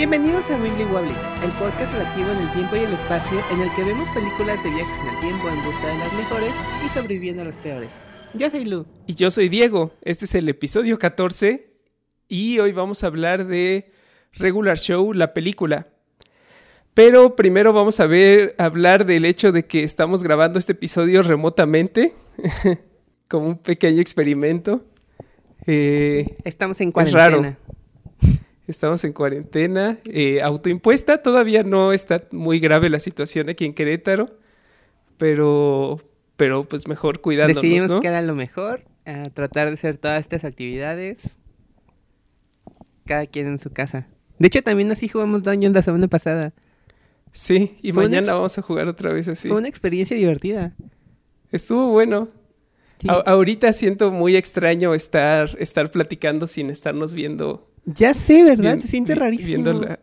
Bienvenidos a Wibbly Wobbly, el podcast relativo en el tiempo y el espacio en el que vemos películas de viajes en el tiempo en busca de las mejores y sobreviviendo a las peores. Yo soy Lu. Y yo soy Diego. Este es el episodio 14 y hoy vamos a hablar de Regular Show, la película. Pero primero vamos a ver, hablar del hecho de que estamos grabando este episodio remotamente, como un pequeño experimento. Eh, Estamos en cuarentena. Es raro. Estamos en cuarentena, eh, autoimpuesta. Todavía no está muy grave la situación aquí en Querétaro, pero, pero pues mejor cuidándonos, Decidimos ¿no? que era lo mejor, a tratar de hacer todas estas actividades, cada quien en su casa. De hecho, también así jugamos Dungeon la semana pasada. Sí, y Fue mañana vamos a jugar otra vez así. Fue una experiencia divertida. Estuvo bueno. Sí. Ahorita siento muy extraño estar, estar platicando sin estarnos viendo. Ya sé, ¿verdad? bien- Se siente rarísimo. viendo la-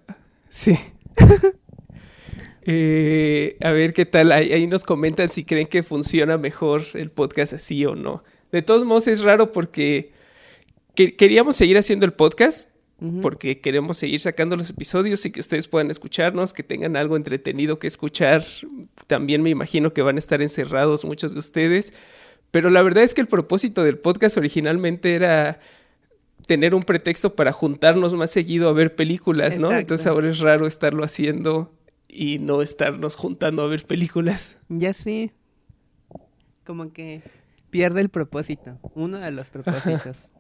Sí. Eh, a ver qué tal. Ahí, ahí nos comentan si creen que funciona mejor el podcast así o no. De todos modos, es raro porque que- queríamos seguir haciendo el podcast porque queremos seguir sacando los episodios y que ustedes puedan escucharnos, que tengan algo entretenido que escuchar. También me imagino que van a estar encerrados muchos de ustedes. Pero la verdad es que el propósito del podcast originalmente era tener un pretexto para juntarnos más seguido a ver películas, ¿no? Exacto. Entonces ahora es raro estarlo haciendo y no estarnos juntando a ver películas. Ya sé. Como que pierde el propósito. Uno de los propósitos.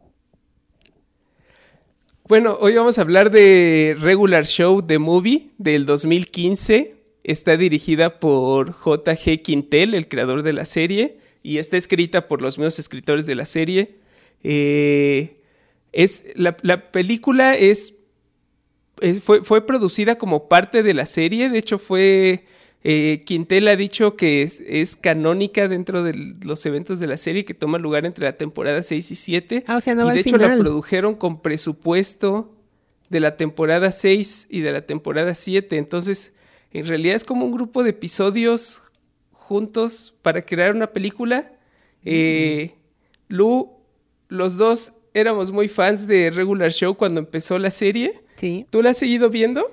Bueno, hoy vamos a hablar de Regular Show The Movie del 2015. Está dirigida por J.G. Quintel, el creador de la serie, y está escrita por los mismos escritores de la serie. Eh, es, la, la película es, es- fue, fue producida como parte de la serie, de hecho fue... eh, Quintel ha dicho que es, es canónica dentro de los eventos de la serie que toma lugar entre la temporada 6 y 7. Ah, o sea, no y va de al hecho la produjeron con presupuesto de la temporada 6 y de la temporada 7. Entonces, en realidad es como un grupo de episodios juntos para crear una película. Eh, Lu, los dos éramos muy fans de Regular Show cuando empezó la serie. Sí. ¿Tú la has seguido viendo?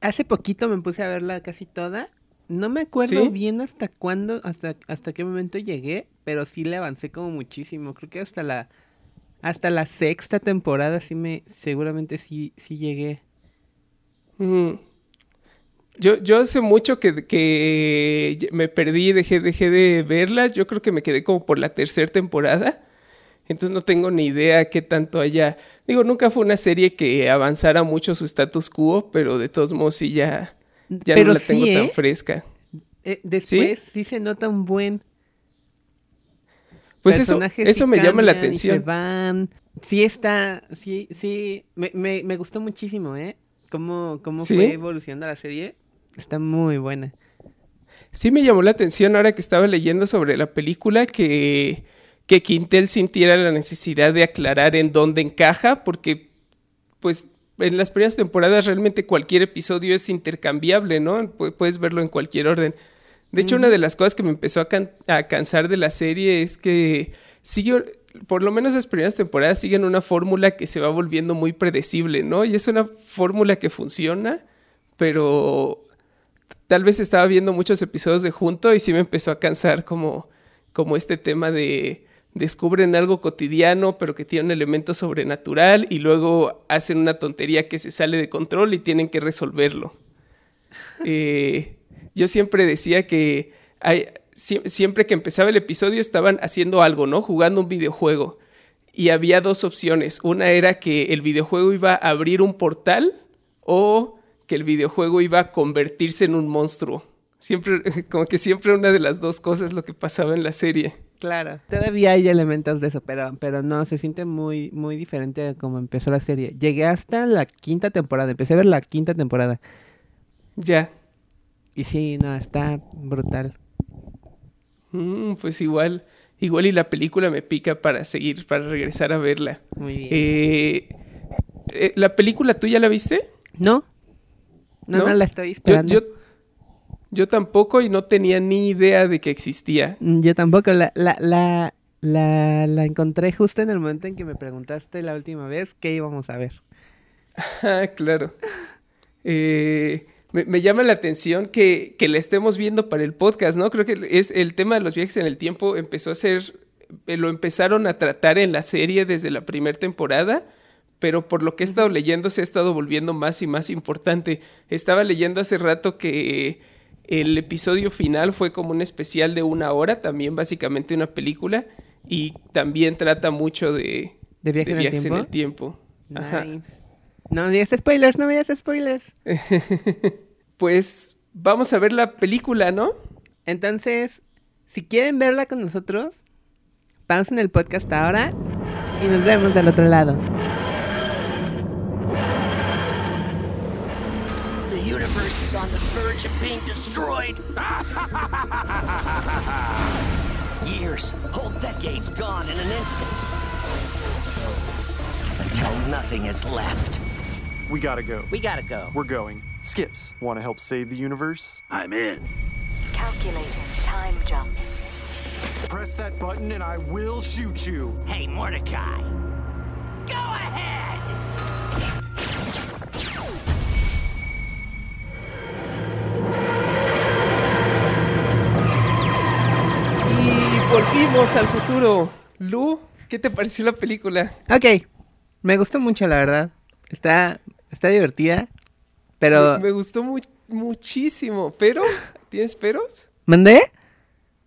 Hace poquito me puse a verla casi toda. No me acuerdo ¿Sí? bien hasta cuándo, hasta, hasta qué momento llegué, pero sí le avancé como muchísimo. Creo que hasta la hasta la sexta temporada sí me seguramente sí sí llegué. Mm. Yo, yo hace mucho que, que me perdí, dejé, dejé de verla. Yo creo que me quedé como por la tercera temporada. Entonces no tengo ni idea qué tanto haya. Digo, nunca fue una serie que avanzara mucho su status quo, pero de todos modos sí ya, ya pero no la sí, tengo tan ¿eh? fresca. Eh, después ¿Sí? se nota un buen Pues eso, personajes eso sí me llama la y Se atención. van. Sí está, sí, sí, me, me, me gustó muchísimo, ¿eh? Cómo, cómo ¿Sí? fue evolucionando la serie. Está muy buena. Sí me llamó la atención ahora que estaba leyendo sobre la película que, que Quintel sintiera la necesidad de aclarar en dónde encaja, porque pues en las primeras temporadas realmente cualquier episodio es intercambiable, ¿no? Pu- Puedes verlo en cualquier orden. De hecho, una de las cosas que me empezó a, can- a cansar de la serie es que sigue, por lo menos las primeras temporadas siguen una fórmula que se va volviendo muy predecible, ¿no? Y es una fórmula que funciona, pero tal vez estaba viendo muchos episodios de junto y sí me empezó a cansar como, como este tema de descubren algo cotidiano pero que tiene un elemento sobrenatural y luego hacen una tontería que se sale de control y tienen que resolverlo. Eh, yo siempre decía que hay- siempre que empezaba el episodio estaban haciendo algo, ¿no? Jugando un videojuego. Y había dos opciones. Una era que el videojuego iba a abrir un portal o que el videojuego iba a convertirse en un monstruo. Siempre, como que siempre una de las dos cosas lo que pasaba en la serie. Claro. Todavía hay elementos de eso, pero, pero no, se siente muy, muy diferente a como empezó la serie. Llegué hasta la quinta temporada, empecé a ver la quinta temporada. Ya. Y sí, no, está brutal. Mm, pues igual, igual y la película me pica para seguir, para regresar a verla. Muy bien. Eh, eh, ¿La película tú ya la viste? ¿No? No, no, ¿No? la estoy esperando. yo, yo tampoco y no tenía ni idea de que existía. Mm, Yo tampoco, la, la, la, la, la encontré justo en el momento en que me preguntaste la última vez qué íbamos a ver. Ah, claro. Eh, me, llama la atención que, que la estemos viendo para el podcast, ¿no? Creo que es el tema de los viajes en el tiempo empezó a ser, eh, lo empezaron a tratar en la serie desde la primera temporada, pero por lo que he estado leyendo se ha estado volviendo más y más importante. Estaba leyendo hace rato que el episodio final fue como un especial de una hora, también básicamente una película, y también trata mucho de, ¿De viajes, de en, el viajes tiempo? en el tiempo. Ajá. Nice. No me digas spoilers, no me digas spoilers. Pues vamos a ver la película, ¿no? Entonces, si quieren verla con nosotros, pausen el podcast ahora y nos vemos del otro lado. The universe is on the verge of being destroyed. Years, whole decades gone in an instant. Until nothing is left. We gotta go. We gotta go. We're going. Skips, wanna help save the universe? I'm in. Calculating time jump. Press that button and I will shoot you. Hey, Mordecai. Go ahead! Volvimos al futuro. Lu, ¿qué te pareció la película? Ok, me gustó mucho, la verdad. Está, está divertida, pero... Me, me gustó mu- muchísimo, pero ¿tienes peros? ¿Mandé?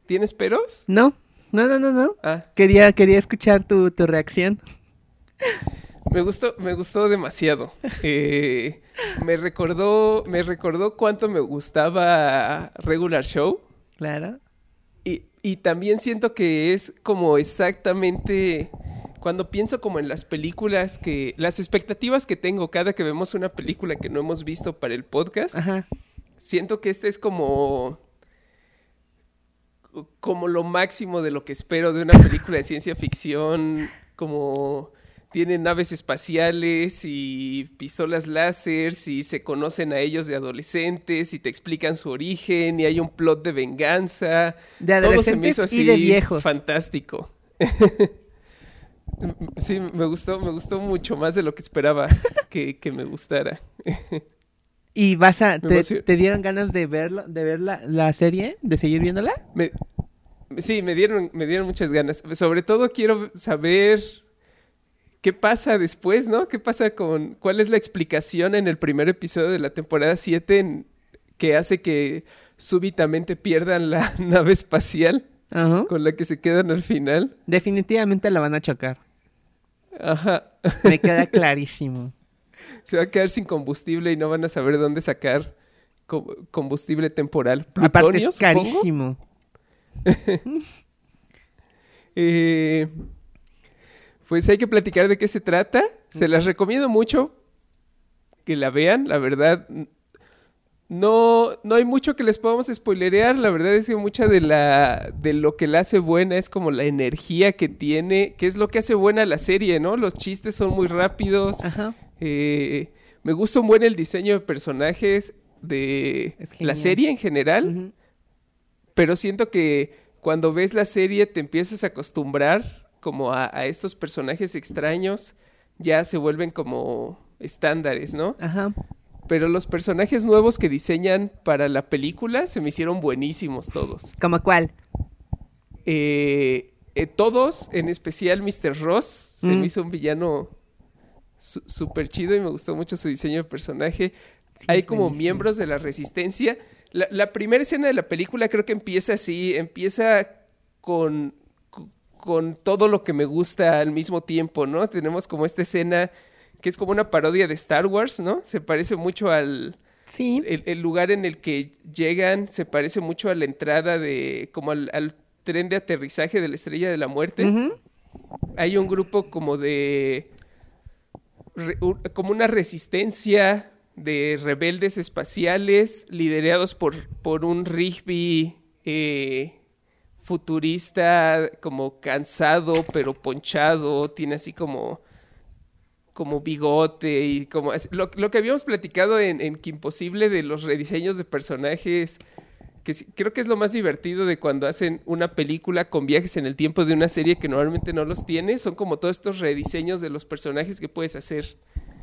¿Tienes peros? No, no, no, no, no. Ah, Quería, quería escuchar tu, tu reacción. me gustó, me gustó demasiado. Eh, me recordó, me recordó cuánto me gustaba Regular Show. Claro. Y, también siento que es como exactamente cuando pienso como en las películas que las expectativas que tengo cada que vemos una película que no hemos visto para el podcast, Ajá. siento que este es como como lo máximo de lo que espero de una película de ciencia ficción, como tienen naves espaciales y pistolas láser y se conocen a ellos de adolescentes y te explican su origen y hay un plot de venganza. De Todo se me adolescentes hizo así y de viejos. Fantástico. sí, me gustó, me gustó mucho más de lo que esperaba que, que me gustara. ¿Y vas a... Te, dieron ganas de verlo, de ver la, la serie? ¿De seguir viéndola? Me- sí, me dieron, me dieron muchas ganas. Sobre todo quiero saber qué pasa después, ¿no? ¿Qué pasa con... ¿Cuál es la explicación en el primer episodio de la temporada 7 en- que hace que súbitamente pierdan la nave espacial Ajá. con la que se quedan al final? Definitivamente la van a chocar. Ajá. Me queda clarísimo. Se va a quedar sin combustible y no van a saber dónde sacar co- combustible temporal. Aparte ¿Plutonio, es carísimo. Eh, pues hay que platicar de qué se trata. Se las recomiendo mucho que la vean. La verdad, no, no hay mucho que les podamos spoilerear. La verdad es que mucha de, la, de lo que la hace buena es como la energía que tiene, que es lo que hace buena la serie, ¿no? Los chistes son muy rápidos. Ajá. Eh, me gusta un buen el diseño de personajes de la serie en general pero siento que cuando ves la serie te empiezas a acostumbrar como a, a estos personajes extraños, ya se vuelven como estándares, ¿no? Ajá. Pero los personajes nuevos que diseñan para la película se me hicieron buenísimos todos. ¿Como cuál? Eh, eh, todos, en especial Mr. Ross, se Mm. me hizo un villano su- súper chido y me gustó mucho su diseño de personaje. Hay como buenísimo. miembros de la resistencia. La, la primera escena de la película creo que empieza así, empieza con, co- con todo lo que me gusta al mismo tiempo, ¿no? Tenemos como esta escena que es como una parodia de Star Wars, ¿no? Se parece mucho al, Sí. el, el lugar en el que llegan se parece mucho a la entrada de, como al, al tren de aterrizaje de la Estrella de la Muerte. Hay un grupo como de, re- como una resistencia de rebeldes espaciales liderados por, por un Rigby eh, futurista, como cansado pero ponchado, tiene así como como bigote y como así- lo, lo que habíamos platicado en, en Que Imposible de los rediseños de personajes, que creo que es lo más divertido de cuando hacen una película con viajes en el tiempo de una serie que normalmente no los tiene, son como todos estos rediseños de los personajes que puedes hacer.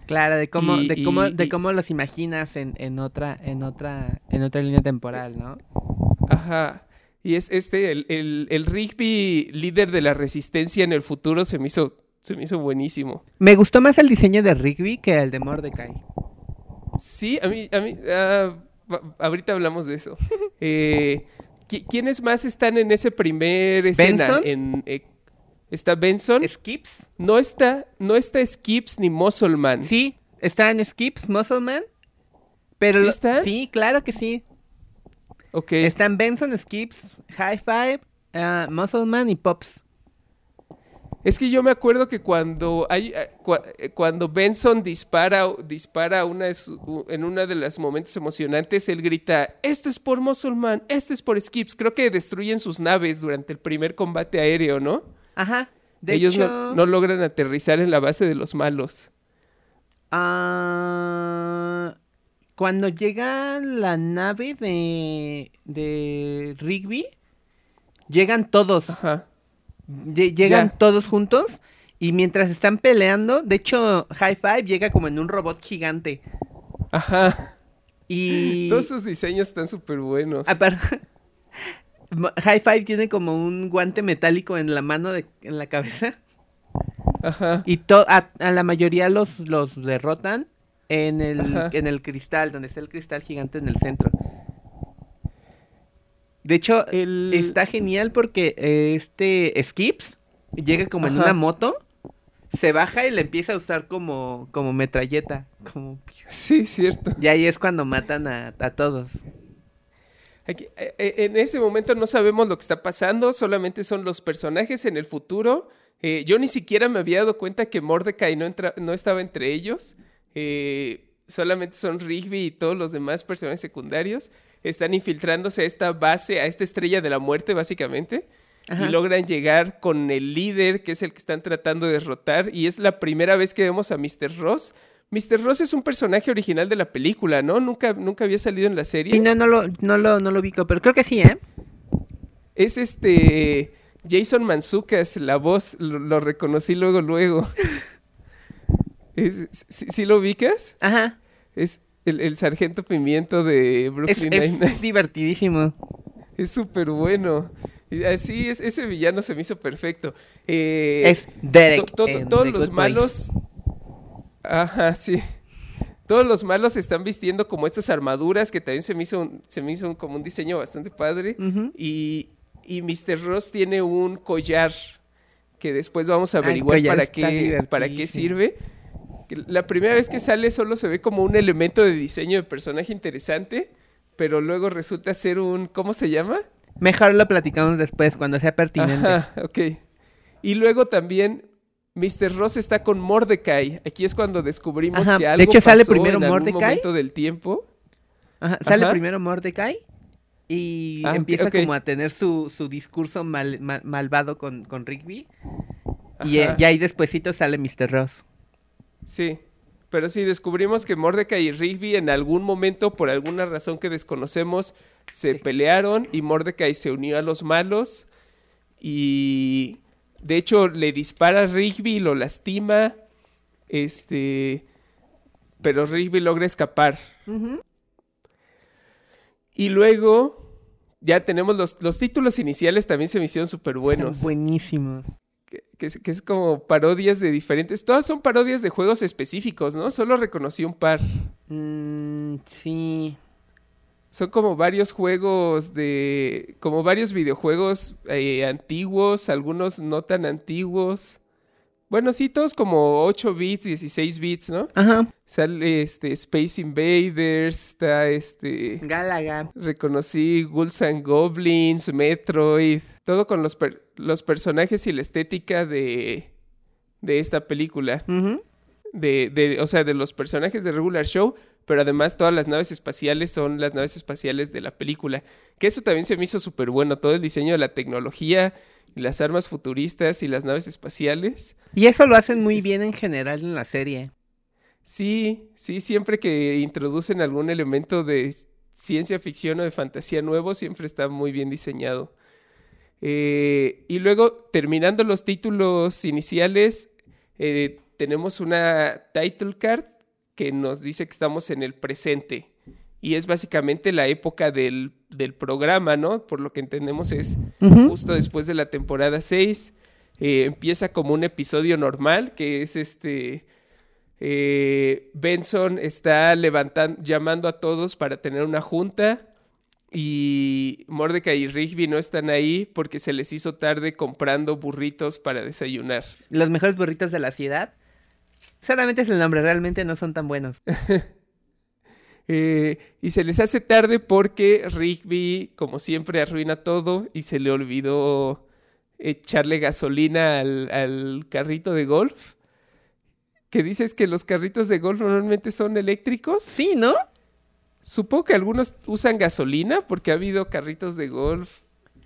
Claro, de cómo, Y- de cómo, y- de cómo los imaginas en, en otra, en otra, en otra línea temporal, ¿no? Ajá. Y es este, el, el, el Rigby líder de la resistencia en el futuro se me hizo, se me hizo buenísimo. Me gustó más el diseño de Rigby que el de Mordecai. Sí, a mí, a mí, va- ahorita hablamos de eso. Eh, ¿qui- ¿Quiénes más están en ese primer escena? ¿Benson? En, eh, ¿Está Benson? ¿Skips? No está, no está Skips ni Muscleman. Sí, está en Skips, Muscleman. Pero ¿Sí está? Sí, claro que sí. Están Benson, Skips, High Five, ah, Muscleman y Pops. Es que yo me acuerdo que cuando hay eh, eh, cuando Benson dispara dispara una de su- u- en uno de los momentos emocionantes, él grita, "Este es por Muscleman, este es por Skips." Creo que destruyen sus naves durante el primer combate aéreo, ¿no? Ajá. De Ellos hecho, no, no logran aterrizar en la base de los malos. ah, cuando llega la nave de, de Rigby, llegan todos. Ajá. Lle- llegan Ya. todos juntos. Y mientras están peleando, de hecho, High Five llega como en un robot gigante. Ajá. Y. Todos sus diseños están súper buenos. Aparte, High Five tiene como un guante metálico en la mano, de, en la cabeza. Ajá. Y to- a, a la mayoría los, los derrotan en el, Ajá. en el cristal, donde está el cristal gigante en el centro. De hecho, El- está genial porque eh, este Skips llega como en una moto, se baja y le empieza a usar como, como metralleta. Como... Sí, cierto. Y ahí es cuando matan a, a todos. Aquí, eh, eh, en ese momento no sabemos lo que está pasando, solamente son los personajes en el futuro. Eh, yo ni siquiera me había dado cuenta que Mordecai no, entra- no estaba entre ellos. Eh, solamente son Rigby y todos los demás personajes secundarios. Están infiltrándose a esta base, a esta estrella de la muerte, básicamente. Ajá. Y logran llegar con el líder, que es el que están tratando de derrotar. Y es la primera vez que vemos a Mr. Ross. Mr. Ross es un personaje original de la película, ¿no? Nunca, nunca había salido en la serie. Y no, no lo, no lo, no lo ubico, pero creo que sí, ¿eh? Es este Jason Manzucas, la voz, lo, lo reconocí luego, luego. Es- ¿sí, sí lo ubicas? Ajá. Es el, el sargento pimiento de Es, Brooklyn es Nine-Nine. divertidísimo. Es súper bueno. Y Así es, ese villano se me hizo perfecto. Eh, Es Derek to- todos The los malos. Ajá, sí. Todos los malos están vistiendo como estas armaduras que también se me hizo, un- se me hizo un- como un diseño bastante padre. Y, y Mr. Ross tiene un collar que después vamos a Ah, averiguar para qué, para qué sirve. La primera vez que sale solo se ve como un elemento de diseño de personaje interesante, pero luego resulta ser un, ¿cómo se llama? Mejor lo platicamos después, cuando sea pertinente. Ajá, ok. Y luego también Mr. Ross está con Mordecai. Aquí es cuando descubrimos Ajá, que de algo hecho, sale primero en algún Mordecai. momento del tiempo. Ajá, Sale Ajá. primero Mordecai y Ah, empieza como a tener su, su discurso mal- mal- malvado con, con Rigby. Y, eh, y ahí despuesito sale Mr. Ross. Sí, pero sí, descubrimos que Mordecai y Rigby en algún momento, por alguna razón que desconocemos, se pelearon y Mordecai se unió a los malos y de hecho le dispara a Rigby y lo lastima, este, pero Rigby logra escapar. Y luego ya tenemos los, los títulos iniciales también se me hicieron súper buenos Buenísimos. Que, que es, que es como parodias de diferentes. Todas son parodias de juegos específicos, ¿no? Solo reconocí un par. Mm, sí. Son como varios juegos de. como varios videojuegos eh, antiguos, algunos no tan antiguos. Bueno, sí, todos como 8 bits, 16 bits, ¿no? Ajá. Sale este Space Invaders, está este. Galaga. Reconocí Ghouls and Goblins, Metroid, todo con los, per- los personajes y la estética de, de esta película. De, de, o sea, de los personajes de Regular Show, pero además todas las naves espaciales son las naves espaciales de la película. Que eso también se me hizo súper bueno, todo el diseño de la tecnología las armas futuristas y las naves espaciales. Y eso lo hacen muy bien en general en la serie. Sí, sí, siempre que introducen algún elemento de ciencia ficción o de fantasía nuevo, siempre está muy bien diseñado. Eh, y luego, terminando los títulos iniciales, eh, tenemos una title card que nos dice que estamos en el presente. Y es básicamente la época del, del programa, ¿no? Por lo que entendemos es justo después de la temporada 6. Eh, empieza como un episodio normal, que es este... eh, Benson está levantando, llamando a todos para tener una junta y Mordecai y Rigby no están ahí porque se les hizo tarde comprando burritos para desayunar. Los mejores burritos de la ciudad. Solamente es el nombre, realmente no son tan buenos. Eh, y se les hace tarde porque Rigby, como siempre, arruina todo y se le olvidó echarle gasolina al, al carrito de golf. Que dices que los carritos de golf normalmente son eléctricos. Sí, ¿no? Supongo que algunos usan gasolina porque ha habido carritos de golf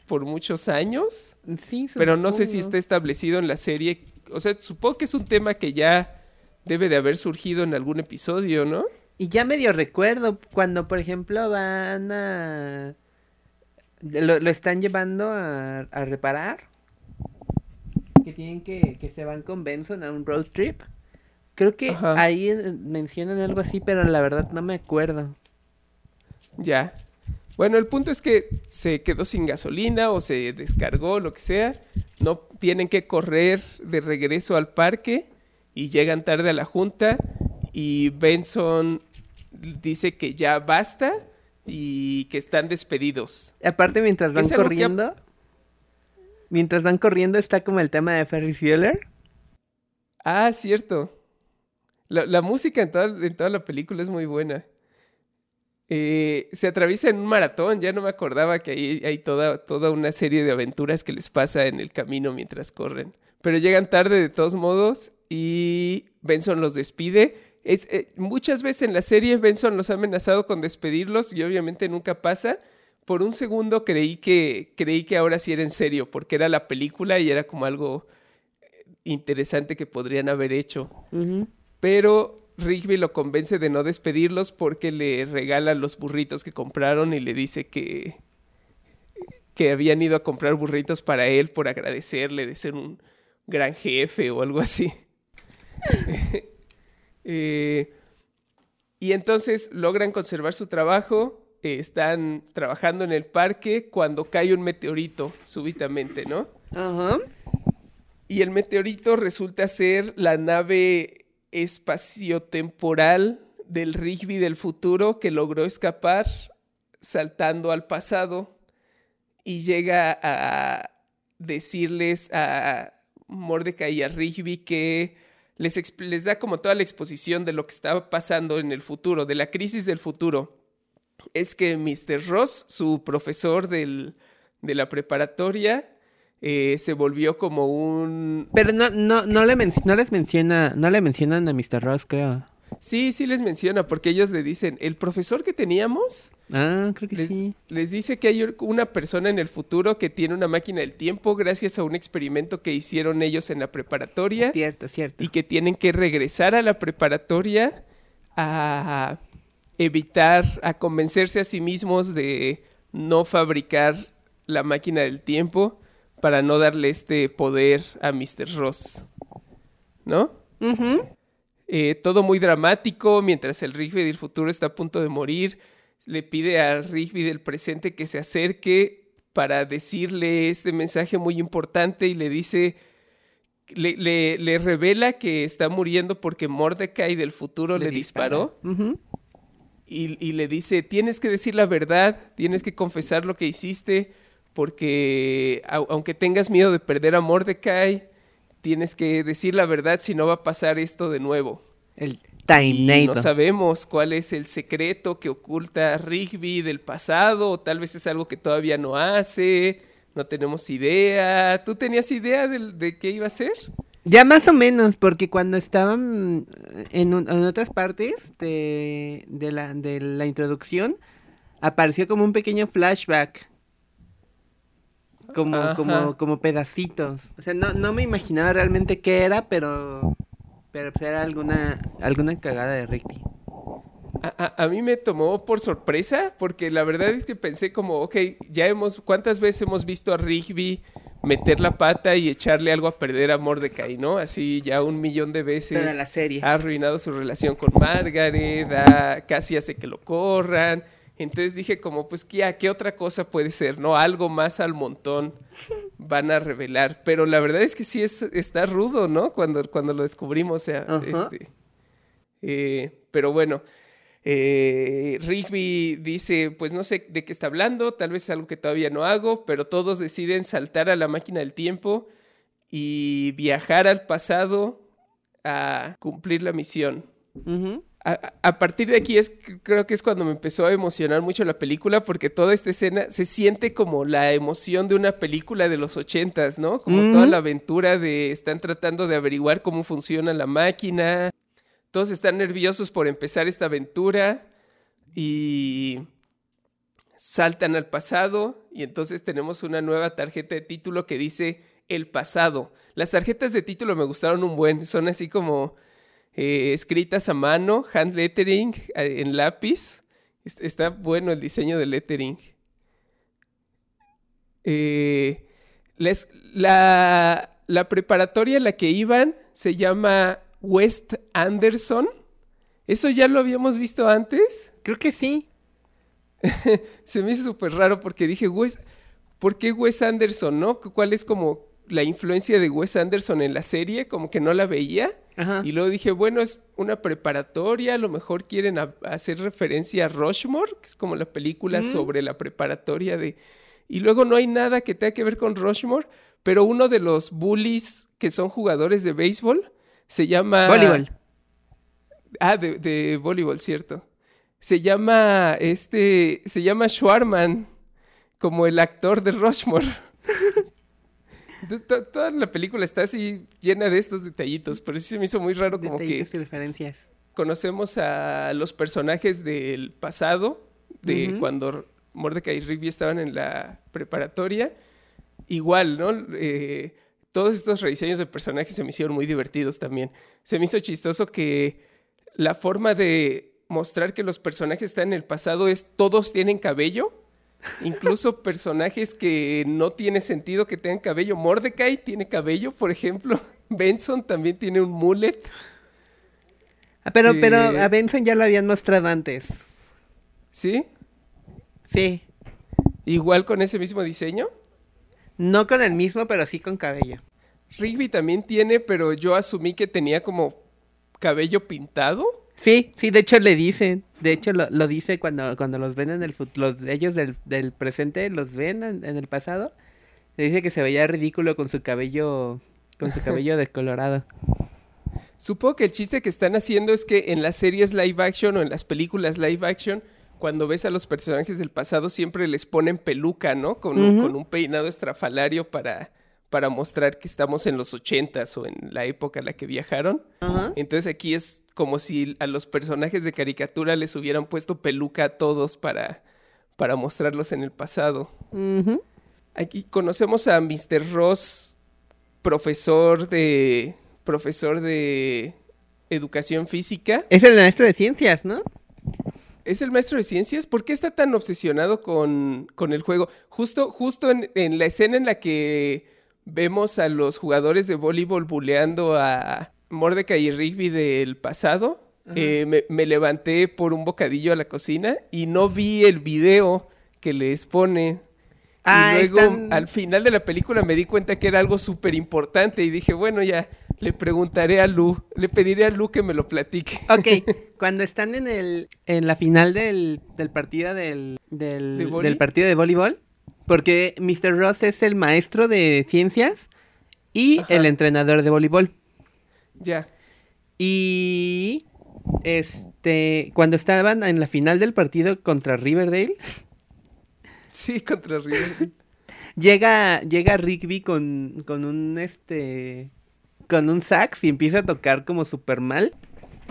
por muchos años, Sí, pero no sé si supongo. está establecido en la serie. O sea, supongo que es un tema que ya debe de haber surgido en algún episodio, ¿no? Y ya medio recuerdo cuando, por ejemplo, van a... Lo, lo están llevando a, a reparar. Que tienen que... Que se van con Benson a un road trip. Creo que Ajá. ahí eh, mencionan algo así, pero la verdad no me acuerdo. Ya. Bueno, el punto es que se quedó sin gasolina o se descargó, lo que sea. No tienen que correr de regreso al parque y llegan tarde a la junta y Benson dice que ya basta y que están despedidos. Aparte, mientras van ha- corriendo... Mientras van corriendo está como el tema de Ferris Bueller. Ah, cierto. La, la música en toda, en toda la película es muy buena. Eh, se atraviesa en un maratón, ya no me acordaba que ahí hay toda, toda una serie de aventuras que les pasa en el camino mientras corren. Pero llegan tarde de todos modos y Benson los despide. Es, eh, muchas veces en la serie Benson los ha amenazado con despedirlos y obviamente nunca pasa. Por un segundo creí que, creí que ahora sí era en serio, porque era la película y era como algo interesante que podrían haber hecho. Pero Rigby lo convence de no despedirlos porque le regala los burritos que compraron y le dice que, que habían ido a comprar burritos para él por agradecerle de ser un gran jefe o algo así. Eh, y entonces logran conservar su trabajo, eh, están trabajando en el parque cuando cae un meteorito súbitamente, ¿no? Ajá. Y el meteorito resulta ser la nave espaciotemporal del Rigby del futuro que logró escapar saltando al pasado y llega a decirles a Mordecai y a Rigby que les, les da como toda la exposición de lo que estaba pasando en el futuro, de la crisis del futuro. Es que Mr. Ross, su profesor del- de la preparatoria, eh, se volvió como un... Pero no, no, no, le men- no les menciona, no le mencionan a Mr. Ross, creo. Sí, sí les menciona, porque ellos le dicen, el profesor que teníamos Ah, creo que les, sí. les dice que hay una persona en el futuro que tiene una máquina del tiempo gracias a un experimento que hicieron ellos en la preparatoria Cierto, cierto. y que tienen que regresar a la preparatoria a evitar, a convencerse a sí mismos de no fabricar la máquina del tiempo para no darle este poder a Mr. Ross. ¿No? Eh, todo muy dramático, mientras el Rigby del futuro está a punto de morir, le pide al Rigby del presente que se acerque para decirle este mensaje muy importante y le dice, le, le- le revela que está muriendo porque Mordecai del futuro le, disparó y, y le dice, tienes que decir la verdad, tienes que confesar lo que hiciste, porque au- aunque tengas miedo de perder a Mordecai, tienes que decir la verdad si no va a pasar esto de nuevo. El Y Time no sabemos cuál es el secreto que oculta Rigby del pasado, o tal vez es algo que todavía no hace, no tenemos idea. ¿Tú tenías idea de, de qué iba a ser? Ya más o menos, porque cuando estaban en, un- en otras partes de, de la, de la introducción, apareció como un pequeño flashback. Como, como, como pedacitos. O sea, no, no me imaginaba realmente qué era, pero, pero pues era alguna, alguna cagada de Rigby. A, a- a mí me tomó por sorpresa, porque la verdad es que pensé como, ok, ya hemos, ¿cuántas veces hemos visto a Rigby meter la pata y echarle algo a perder a Mordecai, ¿no? Así ya un millón de veces Toda la serie. ha arruinado su relación con Margaret, casi hace que lo corran. Entonces dije como, pues, ¿qué, ¿qué otra cosa puede ser? ¿No? Algo más al montón van a revelar. Pero la verdad es que sí es, está rudo, ¿no? Cuando, cuando lo descubrimos, o sea, este... eh, pero bueno, eh, Rigby dice, pues no sé de qué está hablando, tal vez es algo que todavía no hago, pero todos deciden saltar a la máquina del tiempo y viajar al pasado a cumplir la misión. A, a partir de aquí es creo que es cuando me empezó a emocionar mucho la película porque toda esta escena se siente como la emoción de una película de los ochentas, ¿no? Como toda la aventura de están tratando de averiguar cómo funciona la máquina. Todos están nerviosos por empezar esta aventura y saltan al pasado y entonces tenemos una nueva tarjeta de título que dice el pasado. Las tarjetas de título me gustaron un buen, son así como eh, escritas a mano, hand lettering eh, en lápiz. Es- Está bueno el diseño del lettering. Eh, les- la, la preparatoria en la que iban se llama West Anderson. ¿Eso ya lo habíamos visto antes? Creo que sí. Se me hizo súper raro porque dije, Wes, ¿por qué Wes Anderson, no? Cu- ¿Cuál es como la influencia de Wes Anderson en la serie? Como que no la veía. Ajá. Y luego dije, bueno, es una preparatoria, a lo mejor quieren hacer referencia a Rushmore, que es como la película sobre la preparatoria de... Y luego no hay nada que tenga que ver con Rushmore, pero uno de los bullies que son jugadores de béisbol se llama... Voleibol. Ah, de, de voleibol, cierto. Se llama, este, se llama Schwarman, como el actor de Rushmore. To- to- Toda la película está así llena de estos detallitos, pero sí se me hizo muy raro como que Detallitos y referencias. conocemos a los personajes del pasado, de cuando Mordecai y Rigby estaban en la preparatoria. Igual, ¿no? Eh, todos estos rediseños de personajes se me hicieron muy divertidos también. Se me hizo chistoso que la forma de mostrar que los personajes están en el pasado es todos tienen cabello. Incluso personajes que no tiene sentido que tengan cabello. Mordecai tiene cabello, por ejemplo. Benson también tiene un mullet. Ah, pero, pero Eh. a Benson ya lo habían mostrado antes. ¿Sí? Sí. Igual con ese mismo diseño. No con el mismo, pero sí con cabello. Rigby también tiene, pero yo asumí que tenía como cabello pintado. Sí, sí, de hecho le dicen. De hecho lo, lo dice cuando, cuando los ven en el futuro. Los, ellos del, del presente los ven en, en el pasado. Le dice que se veía ridículo con su cabello. Con su cabello descolorado. Supongo que el chiste que están haciendo es que en las series live action o en las películas live action, cuando ves a los personajes del pasado, siempre les ponen peluca, ¿no? Con, con un peinado estrafalario para, para mostrar que estamos en los ochentas o en la época en la que viajaron. Entonces aquí es como si a los personajes de caricatura les hubieran puesto peluca a todos para, para mostrarlos en el pasado. Aquí conocemos a Mr. Ross, profesor de profesor de educación física. Es el maestro de ciencias, ¿no? ¿Es el maestro de ciencias? ¿Por qué está tan obsesionado con, con el juego? Justo, justo en, en la escena en la que vemos a los jugadores de voleibol buleando a Mordecai y Rigby del pasado, eh, me, me levanté por un bocadillo a la cocina y no vi el video que les pone. Ah, y luego están- al final de la película me di cuenta que era algo súper importante y dije, bueno, ya le preguntaré a Lu, le pediré a Lu que me lo platique. Ok, cuando están en el en la final del, del partido del, del, del partido de voleibol, porque Mr. Ross es el maestro de ciencias y Ajá. el entrenador de voleibol. Ya. Y este cuando estaban en la final del partido contra Riverdale, Sí, contra River. llega llega Rigby con con un este con un sax y empieza a tocar como super mal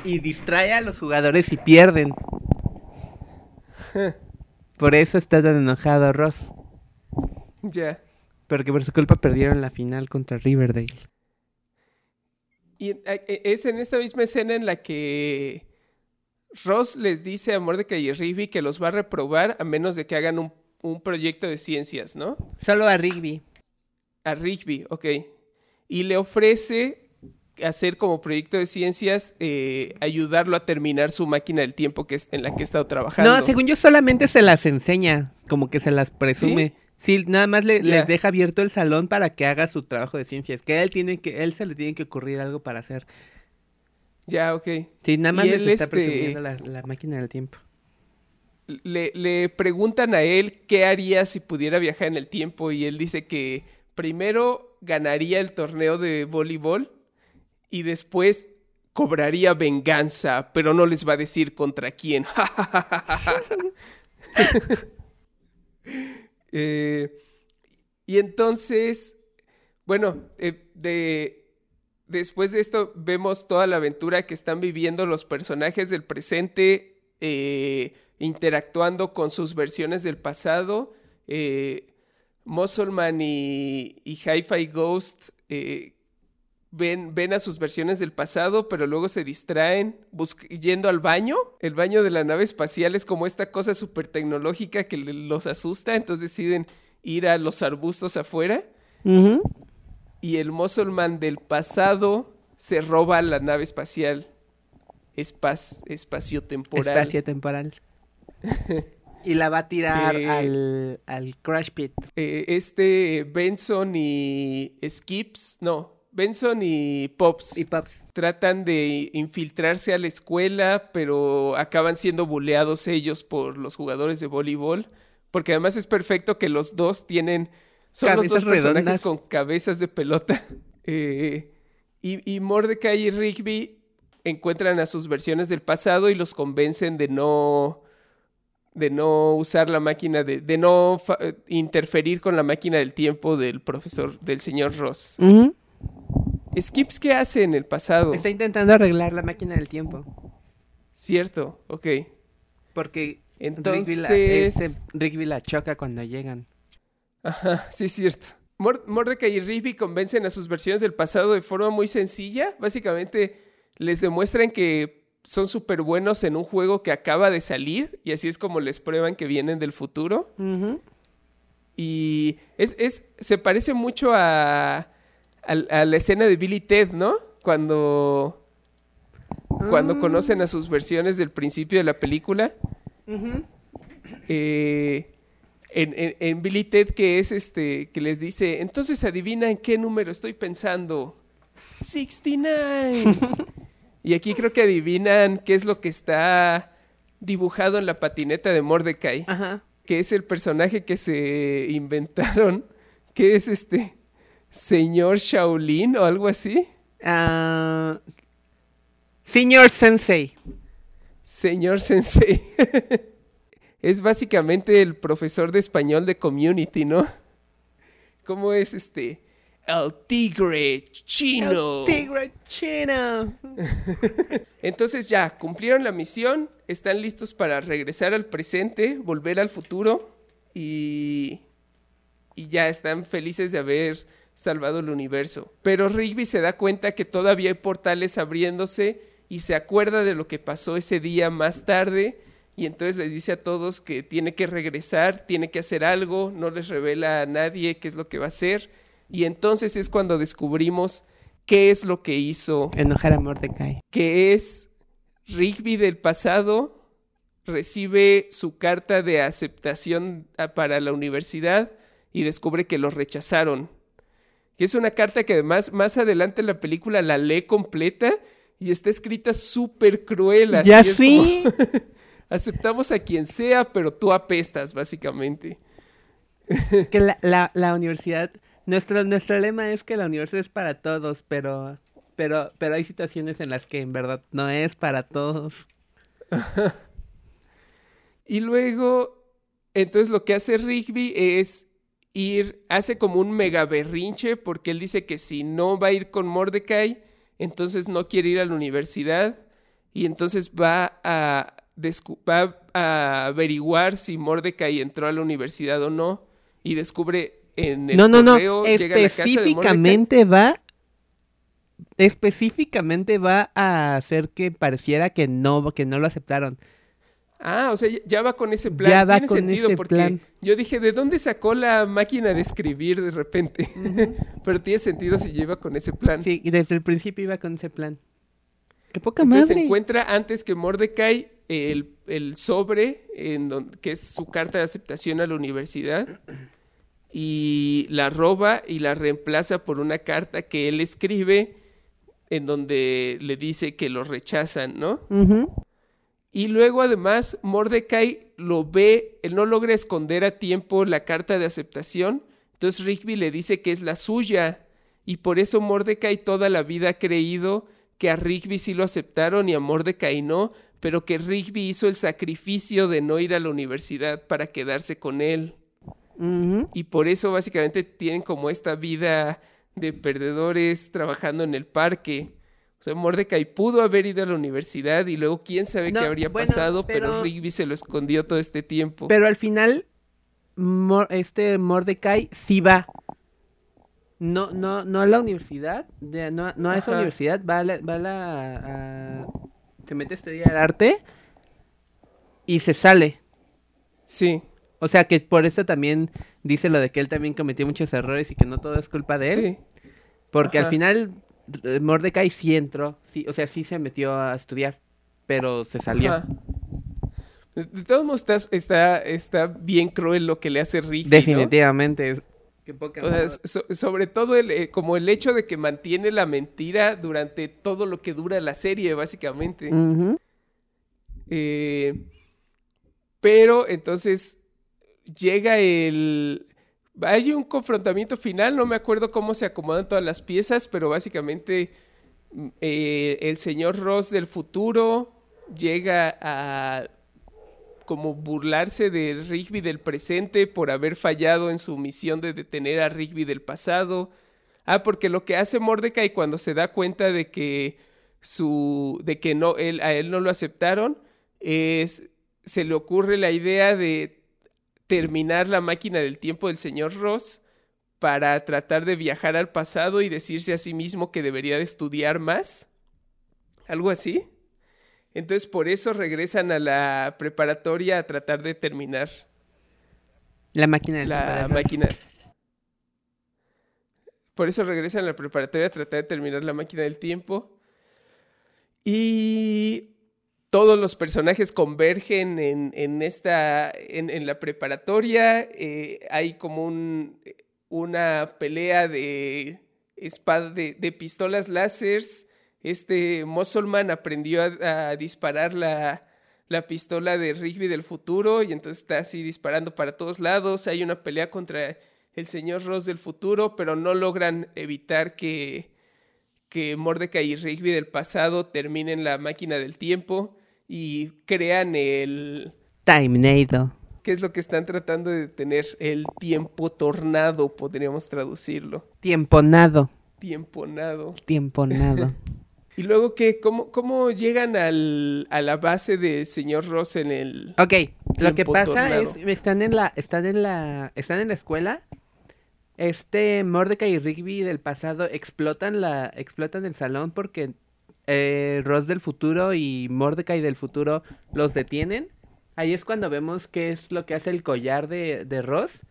y distrae a los jugadores y pierden. Por eso está tan enojado Ross. ya. Porque por su culpa perdieron la final contra Riverdale. Y en- a- e- es en esta misma escena en la que Ross les dice a Mordecai y Rigby que los va a reprobar a menos de que hagan un, un proyecto de ciencias, ¿no? Solo a Rigby. A Rigby, ok. Y le ofrece hacer como proyecto de ciencias, eh, ayudarlo a terminar su máquina del tiempo que es en la que he estado trabajando. No, según yo solamente se las enseña, como que se las presume. Sí, nada más le, les deja abierto el salón para que haga su trabajo de ciencias. Que él tiene que, él se le tiene que ocurrir algo para hacer. Ya, ok. Sí, nada más les está este, presumiendo la, la máquina del tiempo. Le, le preguntan a él qué haría si pudiera viajar en el tiempo y él dice que primero ganaría el torneo de voleibol y después cobraría venganza, pero no les va a decir contra quién. Eh, y entonces, bueno, eh, de, después de esto vemos toda la aventura que están viviendo los personajes del presente, eh, interactuando con sus versiones del pasado. Muscleman y, y Hi-Fi Ghost ven, ven a sus versiones del pasado, pero luego se distraen yendo al baño. El baño de la nave espacial es como esta cosa súper tecnológica que los asusta, entonces deciden ir a los arbustos afuera. Y el Muscleman del pasado se roba la nave espacial espac- espaciotemporal. Espacio temporal. y la va a tirar Eh, al, al Crash Pit. Eh, este Benson y Skips, no, Benson y Pops. Y Pops. tratan de infiltrarse a la escuela, pero acaban siendo buleados ellos por los jugadores de voleibol, porque además es perfecto que los dos tienen, son Cabezas los dos personajes redondas. con cabezas de pelota. Eh, y, y Mordecai y Rigby encuentran a sus versiones del pasado y los convencen de no de no usar la máquina de, de no fa- interferir con la máquina del tiempo del profesor del señor Ross. Skips qué hace en el pasado? Está intentando arreglar la máquina del tiempo. Cierto, ok. Porque Entonces- Rigby la, este, Rigby la choca cuando llegan. Ajá, sí es cierto. Mor- Mordecai y Rigby convencen a sus versiones del pasado de forma muy sencilla. Básicamente les demuestran que son súper buenos en un juego que acaba de salir y así es como les prueban que vienen del futuro. Y es, es, se parece mucho a, a, a la escena de Billy Ted, ¿no? Cuando, cuando conocen a sus versiones del principio de la película. Eh, en, en, en Billy Ted que es este, que les dice, entonces adivina en qué número estoy pensando. 69. y aquí creo que adivinan qué es lo que está dibujado en la patineta de Mordecai Ajá. que es el personaje que se inventaron, que es este señor Shaolin o algo así. Ah, Senior Sensei. Señor Sensei. es básicamente el profesor de español de Community, ¿no? ¿Cómo es este? El tigre chino. El tigre chino. Entonces ya, cumplieron la misión, están listos para regresar al presente, volver al futuro y, y ya están felices de haber salvado el universo. Pero Rigby se da cuenta que todavía hay portales abriéndose y se acuerda de lo que pasó ese día más tarde y entonces les dice a todos que tiene que regresar, tiene que hacer algo, no les revela a nadie qué es lo que va a hacer y entonces es cuando descubrimos qué es lo que hizo Enojar a Mordecai. que es Rigby del pasado recibe su carta de aceptación a- para la universidad y descubre que lo rechazaron. Que es una carta que además más adelante en la película la lee completa y está escrita súper cruel. así Ya sí. como, Aceptamos a quien sea, pero tú apestas, básicamente. que la, la, la universidad, nuestro, nuestro lema es que la universidad es para todos, pero, pero, pero hay situaciones en las que en verdad no es para todos. Y luego, entonces lo que hace Rigby es ir, hace como un mega berrinche porque él dice que si no va a ir con Mordecai, entonces no quiere ir a la universidad y entonces va a, va a averiguar si Mordecai entró a la universidad o no y descubre en el No, no, no. correo, Mordecai. Específicamente va. Específicamente va a hacer que pareciera que no, que no lo aceptaron. Ah, o sea, ya- va con ese plan. Ya va Tiene con sentido ese porque plan. yo dije, ¿de dónde sacó la máquina de escribir de repente? Pero tiene sentido si lleva con ese plan. Sí, y desde el principio iba con ese plan. ¡Qué poca Entonces madre! se encuentra antes que Mordecai el, el sobre, en don- que es su carta de aceptación a la universidad, y la roba y la reemplaza por una carta que él escribe en donde le dice que lo rechazan, ¿no? Y luego además Mordecai lo ve, él no logra esconder a tiempo la carta de aceptación, entonces Rigby le dice que es la suya. Y por eso Mordecai toda la vida ha creído que a Rigby sí lo aceptaron y a Mordecai no, pero que Rigby hizo el sacrificio de no ir a la universidad para quedarse con él. Y por eso básicamente tienen como esta vida de perdedores trabajando en el parque. O sea, Mordecai pudo haber ido a la universidad y luego quién sabe No, qué habría bueno, pasado, pero... pero- Rigby se lo escondió todo este tiempo. Pero al final, Mor- este Mordecai sí va. No, no, no a la universidad, de- no, no a esa Ajá. universidad, va a la, va a la- a- se mete a estudiar arte y se sale. Sí, O sea que por eso también dice lo de que él también cometió muchos errores y que no todo es culpa de él. sí. Porque al final Mordecai sí entró, sí, o sea, sí se metió a estudiar, pero se salió. Ajá. De todos modos está, está, está bien cruel lo que le hace. ¿no? Definitivamente. es- Qué poca O sea, madre. so- sobre todo el, eh, como el hecho de que mantiene la mentira durante todo lo que dura la serie, básicamente. Eh, pero entonces llega el... Hay un confrontamiento final, no me acuerdo cómo se acomodan todas las piezas, pero básicamente mm, eh, el señor Ross del futuro llega a como burlarse de Rigby del presente por haber fallado en su misión de detener a Rigby del pasado. Ah, porque lo que hace Mordecai cuando se da cuenta de que su de que no él a él no lo aceptaron es se le ocurre la idea de terminar la máquina del tiempo del señor Ross para tratar de viajar al pasado y decirse a sí mismo que debería de estudiar más. Algo así. Entonces por eso regresan a la preparatoria a tratar de terminar La máquina del la tiempo Ross. máquina. Por eso regresan a la preparatoria a tratar de terminar la máquina del tiempo. Y todos los personajes convergen en, en esta. en, la preparatoria. Eh, hay como un, una pelea de de, pistolas láseres. Este Musselman aprendió a, a disparar la, la pistola de Rigby del futuro y entonces está así disparando para todos lados. Hay una pelea contra el señor Ross del futuro, pero no logran evitar que, que Mordecai y Rigby del pasado terminen la máquina del tiempo y crean el... Timenado. ¿Qué es lo que están tratando de detener? El tiempo tornado, podríamos traducirlo. Tiemponado. Tiemponado. Tiemponado. Y luego, ¿qué? ¿Cómo, cómo llegan al, a la base del señor Ross en el... Ok, lo que Tiempo pasa tornado. es, están en la, están en la, están en la escuela. Este Mordecai y Rigby del pasado explotan la, explotan el salón porque eh, Ross del futuro y Mordecai del futuro los detienen. Ahí es cuando vemos qué es lo que hace el collar de, de Ross.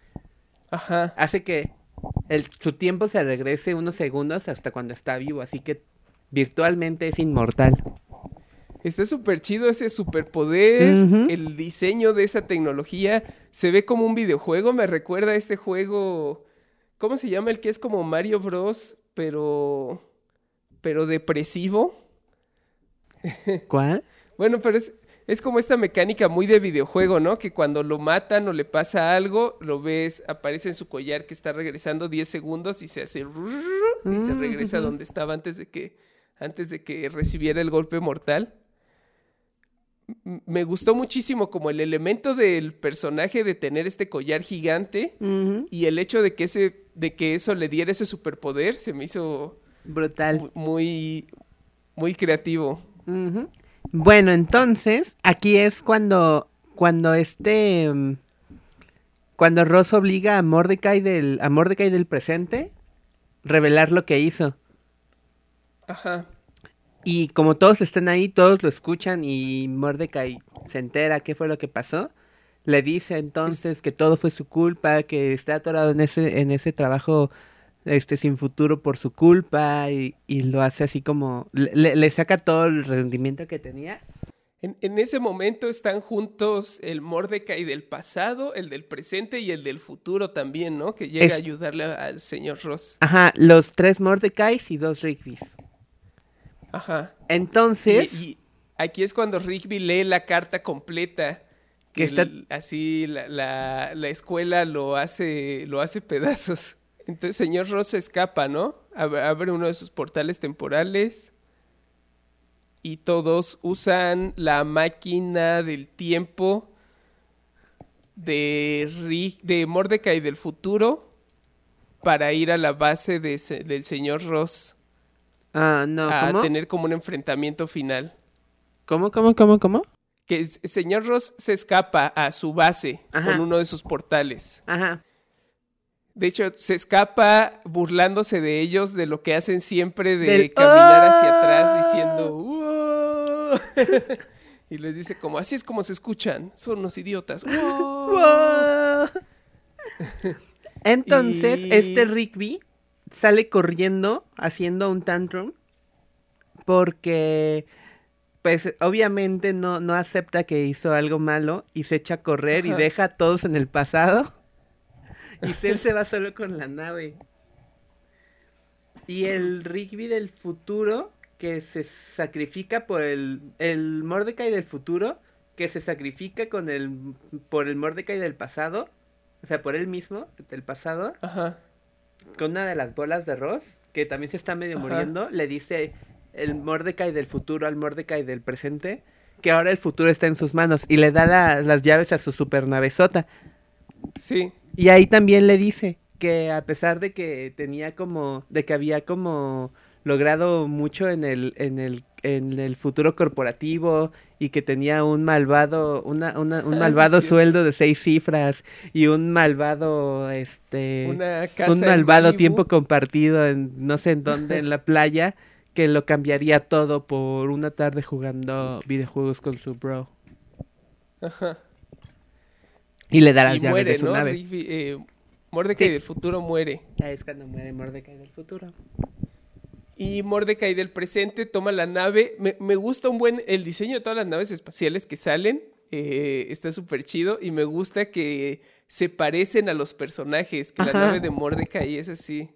Ajá. Hace que el, su tiempo se regrese unos segundos hasta cuando está vivo, así que virtualmente es inmortal. Está súper chido ese superpoder, el diseño de esa tecnología. Se ve como un videojuego, me recuerda a este juego. ¿Cómo se llama? El que es como Mario Bros, pero. Pero depresivo. ¿Cuál? Bueno, pero es, es como esta mecánica muy de videojuego, ¿no? Que cuando lo matan o le pasa algo, lo ves, aparece en su collar que está regresando 10 segundos y se hace y se regresa ujú. donde estaba antes de que antes de que recibiera el golpe mortal. Me gustó muchísimo como el elemento del personaje de tener este collar gigante y el hecho de que ese de que eso le diera ese superpoder se me hizo Brutal. mu- muy muy creativo. Bueno, entonces, aquí es cuando, cuando este, mm, cuando Ross obliga a Mordecai del, a Mordecai del presente, revelar lo que hizo. Ajá. Y como todos están ahí, todos lo escuchan y Mordecai se entera qué fue lo que pasó, le dice entonces que todo fue su culpa, que está atorado en ese, en ese trabajo este sin futuro por su culpa y, y lo hace así como le, le saca todo el rendimiento que tenía. En, en, ese momento están juntos el Mordecai del pasado, el del presente y el del futuro también, ¿no? Que llega Es- a ayudarle al señor Ross. Ajá, los tres Mordecais y dos Rigbys. Ajá. Entonces, Y, y aquí es cuando Rigby lee la carta completa. Que Que está- el- así la, la- la escuela lo hace, lo hace pedazos. Entonces, señor Ross se escapa, ¿no? Abre, uno de sus portales temporales. Y todos usan la máquina del tiempo de, Rig- de Mordecai del futuro para ir a la base de se- del señor Ross ah, no, a ¿cómo? tener como un enfrentamiento final. ¿Cómo, cómo, cómo, cómo? Que el señor Ross se escapa a su base Ajá. con uno de sus portales. Ajá. De hecho, se escapa burlándose de ellos, de lo que hacen siempre de Del caminar hacia "Ah". atrás diciendo y les dice como así es como se escuchan, son unos idiotas. Entonces, Y- este Rigby sale corriendo haciendo un tantrum porque pues obviamente no, no acepta que hizo algo malo y se echa a correr y deja a todos en el pasado y él se va solo con la nave. Y el Rigby del futuro que se sacrifica por el el Mordecai del futuro que se sacrifica con el por el Mordecai del pasado, o sea, por él mismo del pasado Ajá. con una de las bolas de Ross, que también se está medio Ajá. muriendo, le dice el Mordecai del futuro al Mordecai del presente, que ahora el futuro está en sus manos, y le da la- las llaves a su supernavezota. Sí. Y ahí también le dice que a pesar de que tenía como, de que había como logrado mucho en el, en el, en el futuro corporativo y que tenía un malvado, una, una- un Ah, malvado sueldo de seis cifras y un malvado, este, Una casa un malvado tiempo compartido en no sé en dónde en la playa que lo cambiaría todo por una tarde jugando videojuegos con su bro Ajá. Y le da las Y llaves muere, de su ¿no? nave. Eh, Mordecai Sí. del futuro muere. Ya es cuando muere Mordecai del futuro. Y Mordecai del presente toma la nave. Me, me gusta un buen. El diseño de todas las naves espaciales que salen. eh, está súper chido. Y me gusta que se parecen a los personajes. Que la nave de Mordecai es así.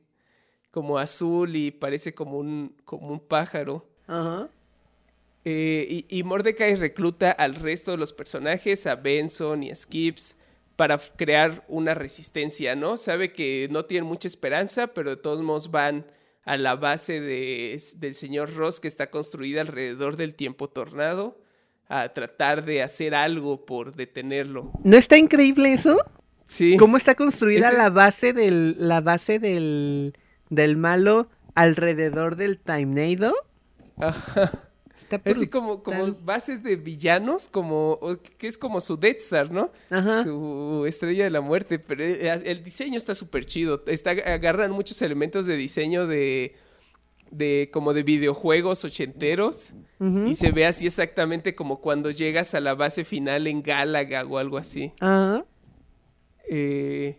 Como azul y parece como un, como un pájaro. Ajá. Eh, y, y Mordecai recluta al resto de los personajes, a Benson y a Skips, para crear una resistencia, ¿no? Sabe que no tienen mucha esperanza, pero de todos modos van a la base de- del señor Ross, que está construida alrededor del tiempo tornado, a tratar de hacer algo por detenerlo. ¿No está increíble eso? Sí. ¿Cómo está construida Ese- la base del la base del del malo alrededor del Timenado? Ajá. Está Así como, como bases de villanos, como que es como su Death Star, ¿no? Ajá. Su estrella de la muerte. Pero eh, el diseño está súper chido. Está, agarran muchos elementos de diseño de, de como de videojuegos ochenteros. Y se ve así exactamente como cuando llegas a la base final en Galaga o algo así. Ajá. Eh,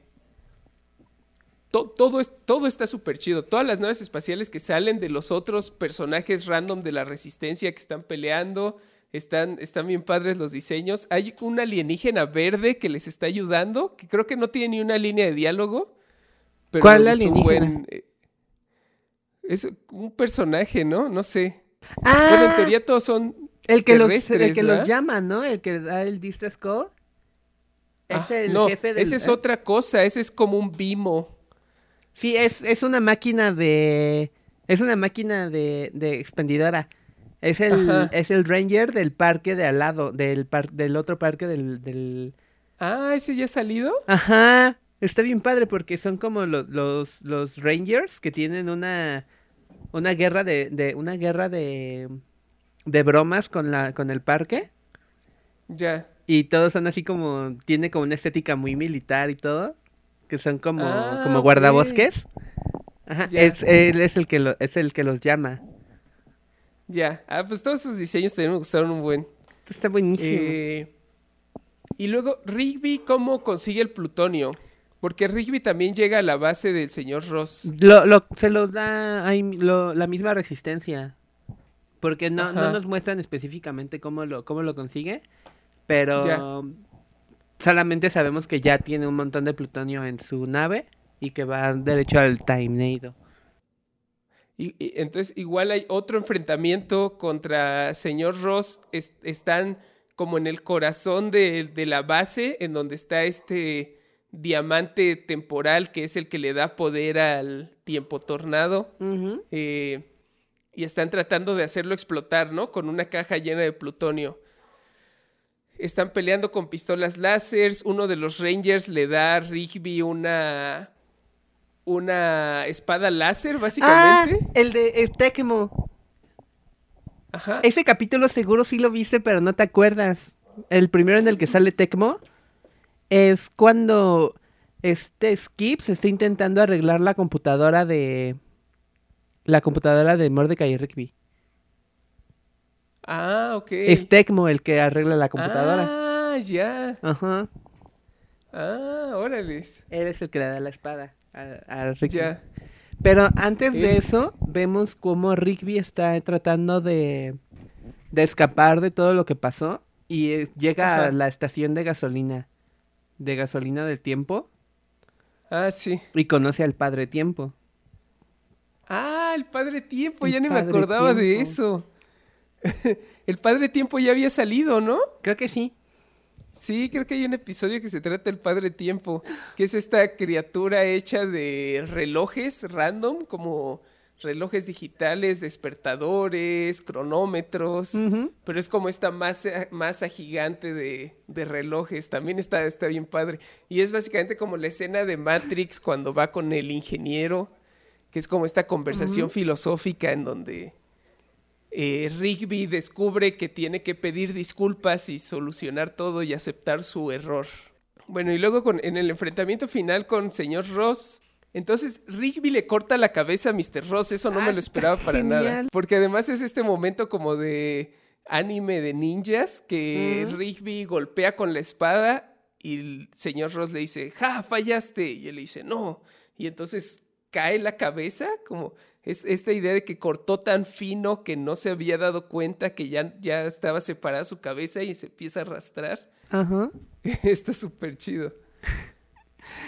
to- todo, es, todo está súper chido. Todas las naves espaciales que salen de los otros personajes random de la resistencia que están peleando. Están, están bien padres los diseños. Hay un alienígena verde que les está ayudando, que creo que no tiene ni una línea de diálogo. Pero ¿Cuál alienígena? buen, eh, es un personaje, ¿no? No sé. Ah, Bueno, en teoría todos son el que los el que los llama, ¿no? El que da el distress call. Es Ah, el no, jefe del esa es ¿eh? otra cosa. Ese es como un bimo. Sí, es, es una máquina de. Es una máquina de, de expendidora. Es el, Ajá. es el ranger del parque de al lado, del, par- del otro parque del, del... Ah, ¿ese ya ha salido? Ajá, está bien padre porque son como lo- los, los rangers que tienen una, una guerra de, de, una guerra de, de bromas con la, con el parque. Ya. Y todos son así como, tiene como una estética muy militar y todo. Que son como, Ah, como guardabosques. Ajá, es, él es el que lo, es el que los llama. Ya. Ah, pues todos sus diseños también me gustaron un buen. Está buenísimo. Eh, y luego, Rigby, ¿cómo consigue el plutonio? Porque Rigby también llega a la base del señor Ross. Lo, lo- se los da ahí lo- la misma resistencia. Porque no, no nos muestran específicamente cómo lo, cómo lo consigue. Pero Ya. Solamente sabemos que ya tiene un montón de plutonio en su nave y que va derecho al Timenado. Y, y entonces, igual hay otro enfrentamiento contra señor Ross. Es- están como en el corazón de, de la base, en donde está este diamante temporal que es el que le da poder al tiempo tornado. Eh, y están tratando de hacerlo explotar, ¿no? Con una caja llena de plutonio. Están peleando con pistolas láseres. Uno de los Rangers le da a Rigby una. Una espada láser, Ah, básicamente. el de el Tecmo. Ajá. Ese capítulo seguro sí lo viste, pero no te acuerdas. El primero en el que sale Tecmo es cuando este Skip se está intentando arreglar la computadora de la computadora de Mordecai y Rigby. Ah, ok. Es Tecmo el que arregla la computadora. Ah, ya. Ajá. Ah, órales. Él es el que le da la espada a, a Rigby. Ya. Pero antes de eso, vemos cómo Rigby está tratando de, de escapar de todo lo que pasó y llega Ajá. a la estación de gasolina, de gasolina del tiempo, Ah, sí. y conoce al padre tiempo. Ah, el padre tiempo, El ya ni me acordaba de eso. el padre tiempo ya había salido, ¿no? Creo que sí. Sí, creo que hay un episodio que se trata del padre tiempo, que es esta criatura hecha de relojes random, como relojes digitales, despertadores, cronómetros, pero es como esta masa, masa gigante de, de relojes, también está, está bien padre. Y es básicamente como la escena de Matrix cuando va con el ingeniero, que es como esta conversación filosófica en donde eh, Rigby descubre que tiene que pedir disculpas y solucionar todo y aceptar su error. Bueno, y luego con, en el enfrentamiento final con señor Ross, entonces Rigby le corta la cabeza a Mr. Ross, eso no Ah, me lo esperaba para nada. Porque además es este momento como de anime de ninjas que Rigby golpea con la espada y el señor Ross le dice, ja, fallaste. Y él le dice, no. Y entonces cae la cabeza, como es esta idea de que cortó tan fino que no se había dado cuenta que ya, ya estaba separada su cabeza y se empieza a arrastrar. Ajá. Está súper chido.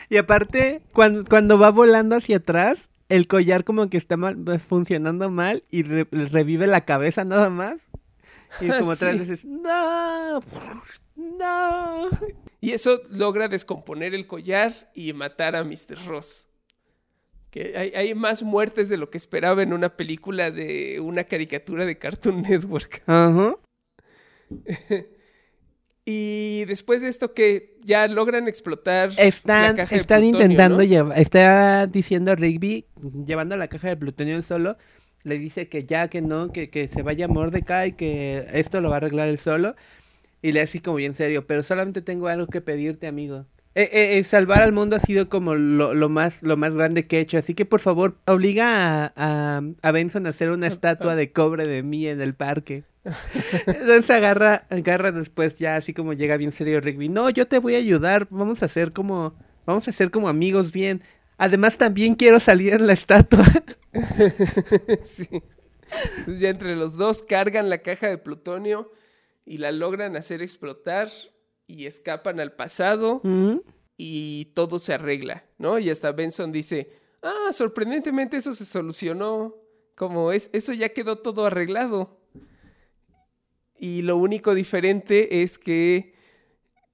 Y aparte, cuando, cuando va volando hacia atrás, el collar como que está mal, pues, funcionando mal y re- revive la cabeza nada más. Y como otra Sí. dices, no, no. Y eso logra descomponer el collar y matar a Mr. Ross. Que hay, hay más muertes de lo que esperaba en una película de una caricatura de Cartoon Network. Ajá. Y después de esto que ya logran explotar la Están, caja de plutonio, intentando ¿no? llevar, está diciendo Rigby, llevando la caja de plutonio solo, le dice que ya, que no, que, que se vaya Mordecai, que esto lo va a arreglar él solo, y le así como bien serio, pero solamente tengo algo que pedirte, amigo. Eh, eh, eh, salvar al mundo ha sido como lo, lo más, lo más grande que he hecho, así que por favor, obliga a, a, a Benson a hacer una estatua de cobre de mí en el parque. Entonces agarra, agarra después ya así como llega bien serio Rigby. No, yo te voy a ayudar. Vamos a hacer como, vamos a hacer como amigos bien. Además también quiero salir en la estatua. sí. Entonces ya entre los dos cargan la caja de plutonio y la logran hacer explotar y escapan al pasado y todo se arregla, ¿no? Y hasta Benson dice, ah, sorprendentemente eso se solucionó, como es, eso ya quedó todo arreglado. Y lo único diferente es que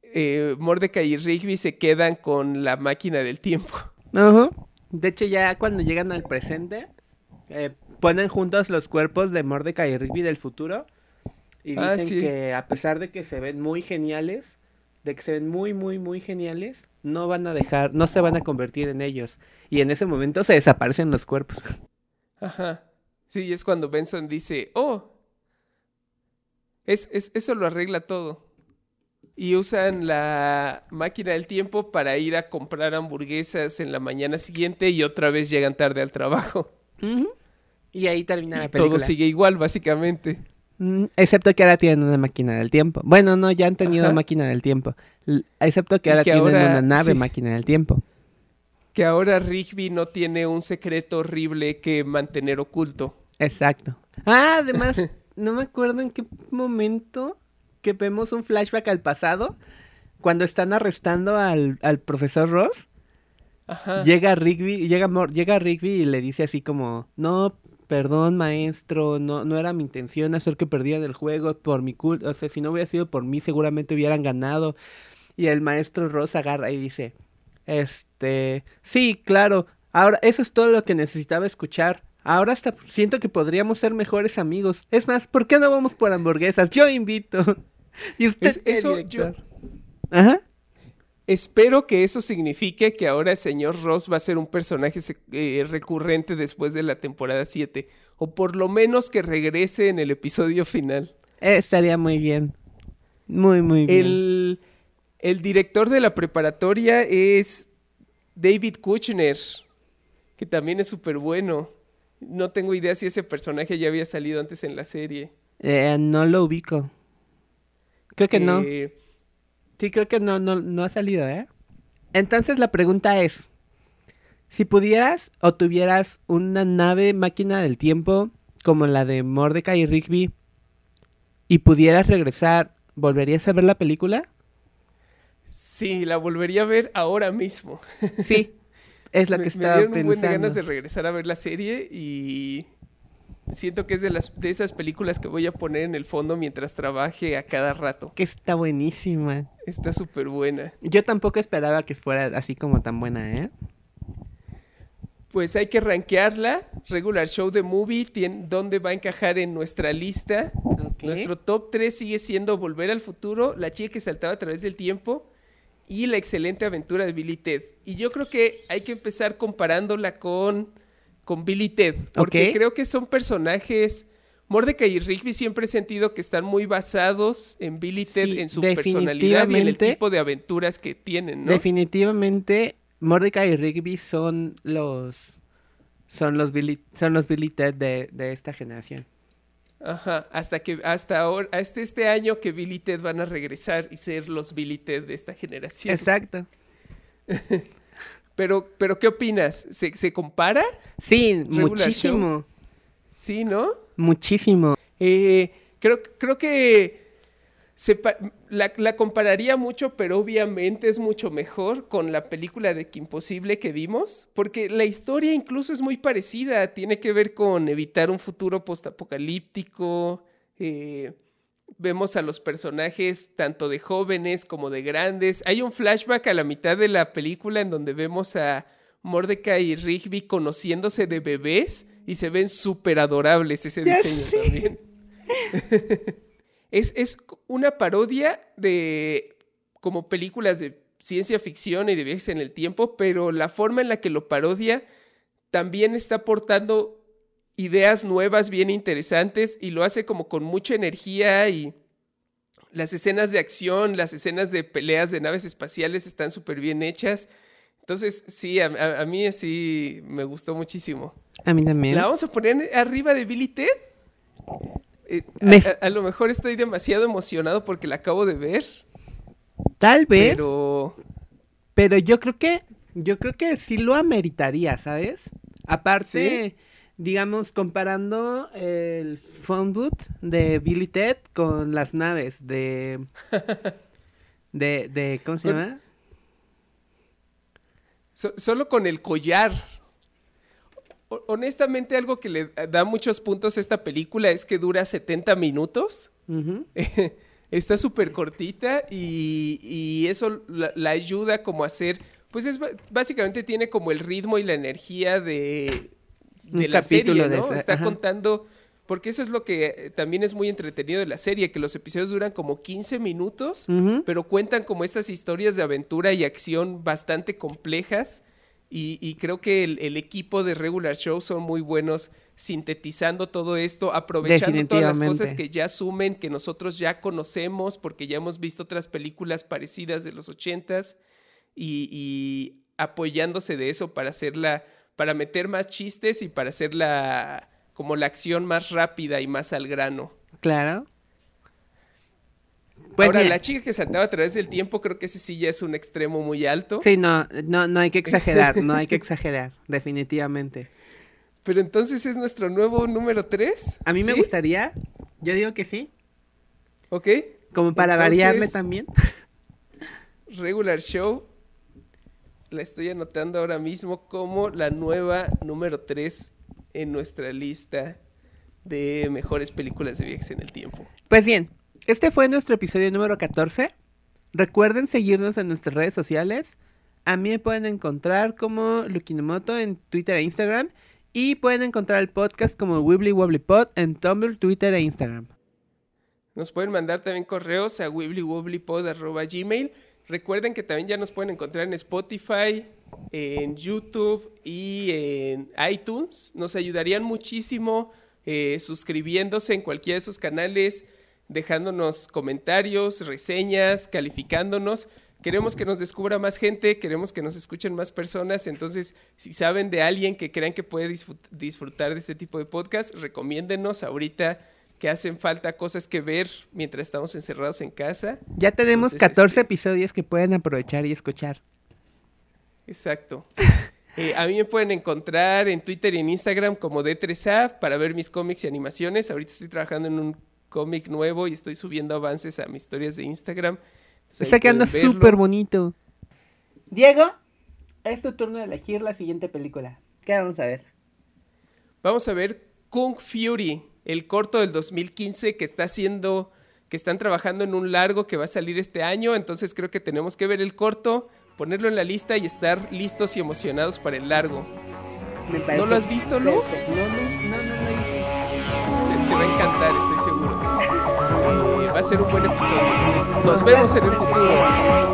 eh, Mordecai y Rigby se quedan con la máquina del tiempo. De hecho ya cuando llegan al presente eh, ponen juntos los cuerpos de Mordecai y Rigby del futuro y Ah, dicen sí. que a pesar de que se ven muy geniales, de que se ven muy muy muy geniales, no van a dejar, no se van a convertir en ellos y en ese momento se desaparecen los cuerpos. Ajá. Sí, es cuando Benson dice, oh, es, es- eso lo arregla todo. Y usan la máquina del tiempo para ir a comprar hamburguesas en la mañana siguiente y otra vez llegan tarde al trabajo. Y ahí termina la Y película. todo sigue igual, básicamente. Mm, Excepto que ahora tienen una máquina del tiempo. Bueno, no, ya han tenido Ajá. máquina del tiempo. Excepto que ahora que tienen ahora- una nave sí. máquina del tiempo. Que ahora Rigby no tiene un secreto horrible que mantener oculto. Exacto. Ah, además, no me acuerdo en qué momento que vemos un flashback al pasado. Cuando están arrestando al, al profesor Ross. Ajá. Llega Rigby, llega, llega Rigby y le dice así como, no, perdón maestro, no, no era mi intención hacer que perdieran el juego por mi culpa, o sea, si no hubiera sido por mí seguramente hubieran ganado. Y el maestro Ross agarra y dice, este, sí, claro, ahora eso es todo lo que necesitaba escuchar. Ahora hasta siento que podríamos ser mejores amigos. Es más, ¿por qué no vamos por hamburguesas? Yo invito. ¿Y usted Es- eso yo- Ajá. Espero que eso signifique que ahora el señor Ross va a ser un personaje eh, recurrente después de la temporada 7. O por lo menos que regrese en el episodio final. Eh, estaría muy bien. Muy, muy bien. El, el director de la preparatoria es David Kushner, que también es súper bueno. No tengo idea si ese personaje ya había salido antes en la serie. Eh, no lo ubico. Creo que no. Sí, creo que no, no, no ha salido, ¿eh? Entonces la pregunta es, si pudieras o tuvieras una nave máquina del tiempo como la de Mordecai y Rigby y pudieras regresar, ¿volverías a ver la película? sí, la volvería a ver ahora mismo. Sí, es me, que me estaba dieron un buen de pensando. ganas de regresar a ver la serie y siento que es de las de esas películas que voy a poner en el fondo mientras trabaje a cada rato. Que está buenísima. Está súper buena. Yo tampoco esperaba que fuera así como tan buena, ¿eh? Pues hay que rankearla. Regular Show de Movie, tien- ¿dónde va a encajar en nuestra lista? Nuestro top 3 sigue siendo Volver al Futuro, La chica que saltaba a través del tiempo y La excelente aventura de Billy Ted. Y yo creo que hay que empezar comparándola con, con Billy Ted, porque creo que son personajes... Mordecai y Rigby siempre he sentido que están muy basados en Billy Ted, Sí, en su personalidad y en el tipo de aventuras que tienen, ¿no? Definitivamente, Mordecai y Rigby son los son los Billy, son los Billy Ted de, de esta generación. Ajá, hasta que hasta ahora, hasta este año que Billy Ted van a regresar y ser los Billy Ted de esta generación. Exacto. Pero, pero ¿qué opinas? ¿Se, se compara? Sí, Regular muchísimo, Sí, ¿no? muchísimo. Eh, creo, creo que se la, la compararía mucho, pero obviamente es mucho mejor con la película de Que Imposible que vimos, porque la historia incluso es muy parecida, tiene que ver con evitar un futuro postapocalíptico, eh, vemos a los personajes tanto de jóvenes como de grandes, hay un flashback a la mitad de la película en donde vemos a Mordecai y Rigby conociéndose de bebés y se ven súper adorables ese Ya diseño también. Es, es una parodia de como películas de ciencia ficción y de viajes en el tiempo, pero la forma en la que lo parodia también está aportando ideas nuevas bien interesantes y lo hace como con mucha energía y las escenas de acción, las escenas de peleas de naves espaciales están súper bien hechas. Entonces, sí, a, a- a mí sí me gustó muchísimo. A mí también. ¿La vamos a poner arriba de Billy Ted? Eh, a- Me- a, a lo mejor estoy demasiado emocionado porque la acabo de ver, Tal vez, pero... pero yo creo que yo creo que sí lo ameritaría, ¿sabes? Aparte, digamos comparando el phone booth de Billy Ted con las naves de de de ¿cómo se llama? so- solo con el collar. Honestamente, algo que le da muchos puntos a esta película es que dura 70 minutos. Está súper cortita y, y eso la, la ayuda como a hacer, pues es básicamente tiene como el ritmo y la energía de, de Un la serie, ¿no? esa- Está ajá. contando, porque eso es lo que eh, también es muy entretenido de la serie, que los episodios duran como 15 minutos, pero cuentan como estas historias de aventura y acción bastante complejas. Y, y creo que el, el equipo de Regular Show son muy buenos sintetizando todo esto, aprovechando todas las cosas que ya asumen, que nosotros ya conocemos, porque ya hemos visto otras películas parecidas de los ochentas, y, y apoyándose de eso para hacerla, para meter más chistes y para hacerla como la acción más rápida y más al grano. Claro. Pues Ahora, mira, la chica que saltaba a través del tiempo, creo que ese sí ya es un extremo muy alto. Sí, no, no, no hay que exagerar, no hay que exagerar, definitivamente. Pero entonces es nuestro nuevo número 3. A mí me gustaría, yo digo que sí, Ok. como para Entonces- variarle también. Regular Show. La estoy anotando ahora mismo como la nueva número 3 en nuestra lista de mejores películas de viajes en el tiempo. Pues bien, este fue nuestro episodio número 14. Recuerden seguirnos en nuestras redes sociales. A mí me pueden encontrar como Lukinomoto en Twitter e Instagram. Y pueden encontrar el podcast como Wibbly Wobbly Pod en Tumblr, Twitter e Instagram. Nos pueden mandar también correos a wibblywobblypod.gmail. Recuerden que también ya nos pueden encontrar en Spotify, en YouTube y en iTunes. Nos ayudarían muchísimo eh, suscribiéndose en cualquiera de sus canales, dejándonos comentarios, reseñas, calificándonos. Queremos que nos descubra más gente, queremos que nos escuchen más personas. Entonces, si saben de alguien que crean que puede disfrut- disfrutar de este tipo de podcast, recomiéndenos ahorita que hacen falta cosas que ver mientras estamos encerrados en casa. Ya tenemos Entonces, 14 este- episodios que pueden aprovechar y escuchar. Exacto. Eh, a mí me pueden encontrar en Twitter y en Instagram como D3A para ver mis cómics y animaciones. Ahorita estoy trabajando en un cómic nuevo y estoy subiendo avances a mis historias de Instagram. Entonces, Está quedando súper bonito. Diego, es tu turno de elegir la siguiente película. ¿Qué vamos a ver? Vamos a ver Kung Fury, el corto del 2015 que está haciendo, que están trabajando en un largo que va a salir este año. Entonces creo que tenemos que ver el corto, ponerlo en la lista y estar listos y emocionados para el largo. Me parece ¿No lo has visto, Lu? perfecto. No, no, no, no lo he visto. Te, te va a encantar, estoy seguro. Eh, va a ser un buen episodio. Nos vemos en el futuro.